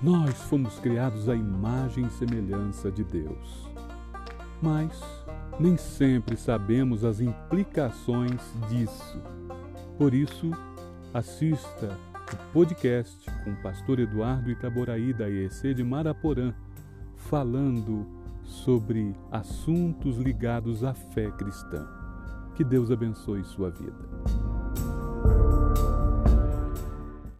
Nós fomos criados à imagem e semelhança de Deus. Mas nem sempre sabemos as implicações disso. Por isso, assista o podcast com o pastor Eduardo Itaboraí da IEC de Maraporã, falando sobre assuntos ligados à fé cristã. Que Deus abençoe sua vida.